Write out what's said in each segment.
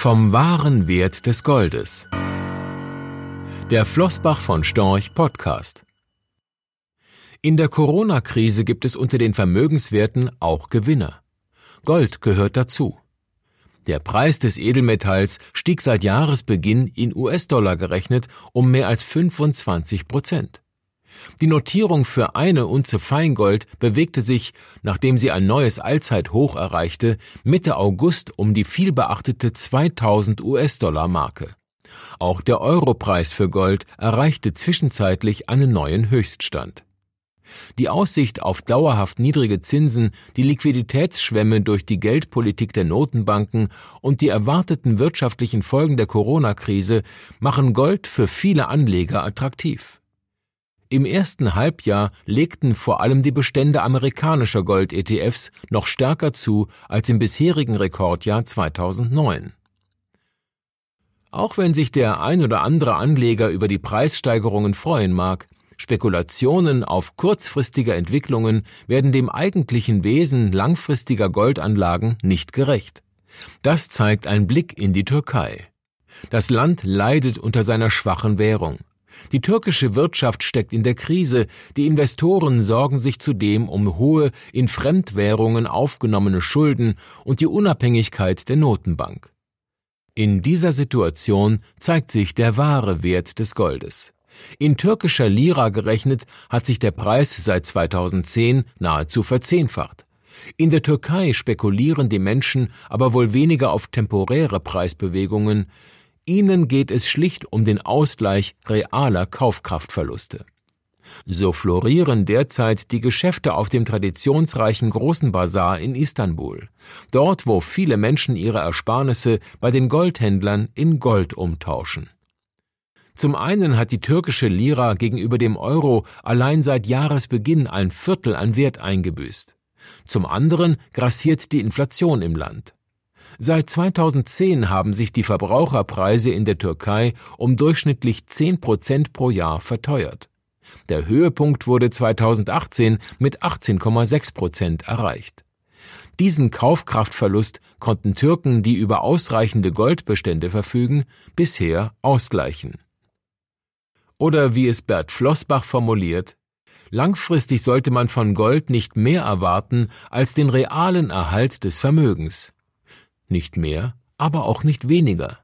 Vom wahren Wert des Goldes. Der Flossbach von Storch Podcast. In der Corona-Krise gibt es unter den Vermögenswerten auch Gewinner. Gold gehört dazu. Der Preis des Edelmetalls stieg seit Jahresbeginn in US-Dollar gerechnet um mehr als 25 Prozent. Die Notierung für eine Unze Feingold bewegte sich, nachdem sie ein neues Allzeithoch erreichte, Mitte August um die vielbeachtete 2000 US-Dollar Marke. Auch der Europreis für Gold erreichte zwischenzeitlich einen neuen Höchststand. Die Aussicht auf dauerhaft niedrige Zinsen, die Liquiditätsschwemme durch die Geldpolitik der Notenbanken und die erwarteten wirtschaftlichen Folgen der Corona-Krise machen Gold für viele Anleger attraktiv. Im ersten Halbjahr legten vor allem die Bestände amerikanischer Gold-ETFs noch stärker zu als im bisherigen Rekordjahr 2009. Auch wenn sich der ein oder andere Anleger über die Preissteigerungen freuen mag, Spekulationen auf kurzfristige Entwicklungen werden dem eigentlichen Wesen langfristiger Goldanlagen nicht gerecht. Das zeigt ein Blick in die Türkei. Das Land leidet unter seiner schwachen Währung. Die türkische Wirtschaft steckt in der Krise, die Investoren sorgen sich zudem um hohe, in Fremdwährungen aufgenommene Schulden und die Unabhängigkeit der Notenbank. In dieser Situation zeigt sich der wahre Wert des Goldes. In türkischer Lira gerechnet hat sich der Preis seit 2010 nahezu verzehnfacht. In der Türkei spekulieren die Menschen aber wohl weniger auf temporäre Preisbewegungen, Ihnen geht es schlicht um den Ausgleich realer Kaufkraftverluste. So florieren derzeit die Geschäfte auf dem traditionsreichen Großen Bazar in Istanbul, dort wo viele Menschen ihre Ersparnisse bei den Goldhändlern in Gold umtauschen. Zum einen hat die türkische Lira gegenüber dem Euro allein seit Jahresbeginn ein Viertel an Wert eingebüßt. Zum anderen grassiert die Inflation im Land. Seit 2010 haben sich die Verbraucherpreise in der Türkei um durchschnittlich 10 Prozent pro Jahr verteuert. Der Höhepunkt wurde 2018 mit 18,6 Prozent erreicht. Diesen Kaufkraftverlust konnten Türken, die über ausreichende Goldbestände verfügen, bisher ausgleichen. Oder wie es Bert Flossbach formuliert, langfristig sollte man von Gold nicht mehr erwarten als den realen Erhalt des Vermögens. Nicht mehr, aber auch nicht weniger.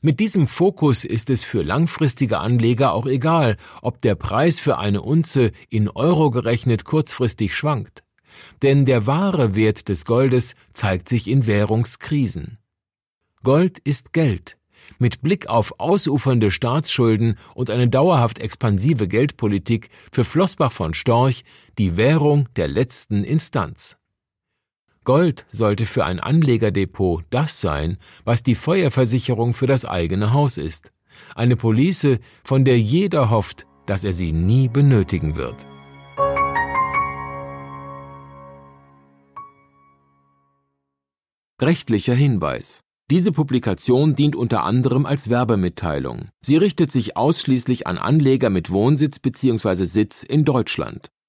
Mit diesem Fokus ist es für langfristige Anleger auch egal, ob der Preis für eine Unze in Euro gerechnet kurzfristig schwankt. Denn der wahre Wert des Goldes zeigt sich in Währungskrisen. Gold ist Geld. Mit Blick auf ausufernde Staatsschulden und eine dauerhaft expansive Geldpolitik für Flossbach von Storch die Währung der letzten Instanz. Gold sollte für ein Anlegerdepot das sein, was die Feuerversicherung für das eigene Haus ist. Eine Police, von der jeder hofft, dass er sie nie benötigen wird. Rechtlicher Hinweis. Diese Publikation dient unter anderem als Werbemitteilung. Sie richtet sich ausschließlich an Anleger mit Wohnsitz bzw. Sitz in Deutschland.